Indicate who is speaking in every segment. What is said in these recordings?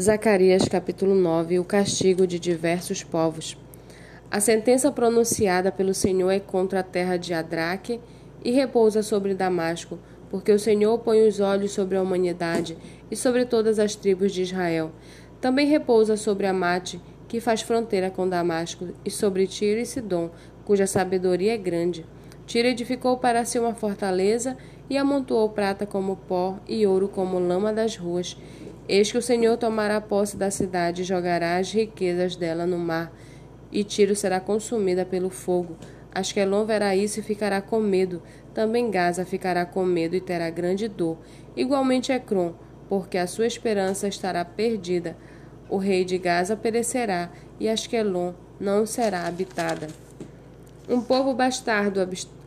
Speaker 1: Zacarias capítulo 9 O castigo de diversos povos. A sentença pronunciada pelo Senhor é contra a terra de Adraque e repousa sobre Damasco, porque o Senhor põe os olhos sobre a humanidade e sobre todas as tribos de Israel. Também repousa sobre Amate, que faz fronteira com Damasco, e sobre Tiro e Sidom, cuja sabedoria é grande. Tiro edificou para si uma fortaleza e amontoou prata como pó e ouro como lama das ruas. Eis que o Senhor tomará posse da cidade e jogará as riquezas dela no mar, e Tiro será consumida pelo fogo. Asquelon verá isso e ficará com medo. Também Gaza ficará com medo e terá grande dor. Igualmente Ecrom, porque a sua esperança estará perdida. O rei de Gaza perecerá, e Asquelon não será habitada. Um povo bastardo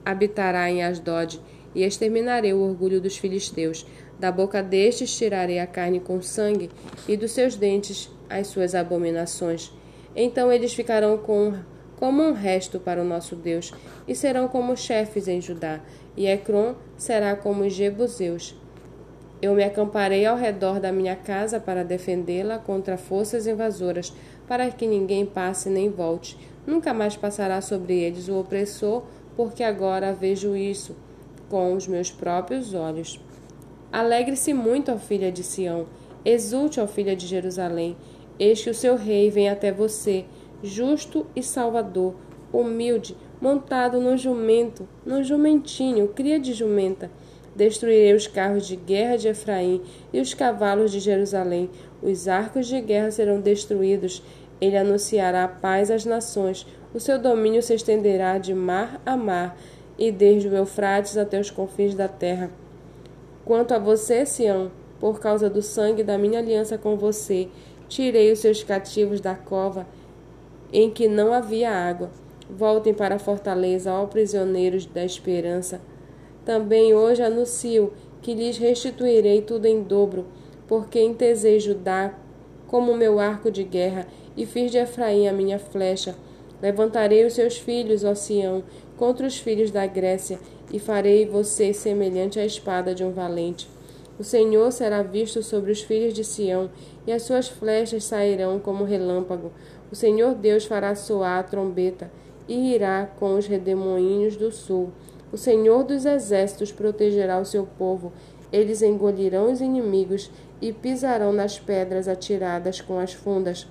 Speaker 1: habitará em Asdod, e exterminarei o orgulho dos filisteus. Da boca destes tirarei a carne com sangue, e dos seus dentes as suas abominações. Então eles ficarão com, como um resto para o nosso Deus, e serão como chefes em Judá, e Ecrom será como os Jebuseus. Eu me acamparei ao redor da minha casa para defendê-la contra forças invasoras, para que ninguém passe nem volte. Nunca mais passará sobre eles o opressor, porque agora vejo isso com os meus próprios olhos. Alegre-se muito, ó filha de Sião, exulte, ó filha de Jerusalém, eis que o seu rei vem até você, justo e salvador, humilde, montado no jumento, no jumentinho, cria de jumenta. Destruirei os carros de guerra de Efraim e os cavalos de Jerusalém. Os arcos de guerra serão destruídos. Ele anunciará paz às nações. O seu domínio se estenderá de mar a mar e desde o Eufrates até os confins da terra. Quanto a você, Sião, por causa do sangue da minha aliança com você, tirei os seus cativos da cova em que não havia água. Voltem para a fortaleza, ó prisioneiros da esperança. Também hoje anuncio que lhes restituirei tudo em dobro, porque entesei Judá como meu arco de guerra e fiz de Efraim a minha flecha. Levantarei os seus filhos, ó Sião, contra os filhos da Grécia, e farei você semelhante à espada de um valente. O Senhor será visto sobre os filhos de Sião, e as suas flechas sairão como relâmpago. O Senhor Deus fará soar a trombeta, e irá com os redemoinhos do sul. O Senhor dos exércitos protegerá o seu povo. Eles engolirão os inimigos e pisarão nas pedras atiradas com as fundas.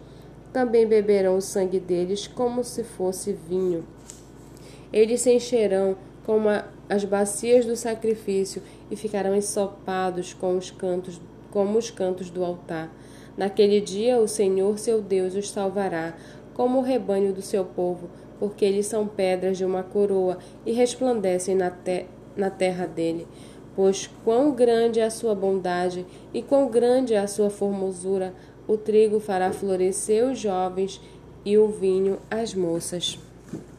Speaker 1: Também beberão o sangue deles como se fosse vinho. Eles se encherão como as bacias do sacrifício e ficarão ensopados com os cantos, como os cantos do altar. Naquele dia o Senhor seu Deus os salvará, como o rebanho do seu povo, porque eles são pedras de uma coroa e resplandecem na, te na terra dele. Pois quão grande é a sua bondade e quão grande é a sua formosura, o trigo fará florescer os jovens e o vinho as moças.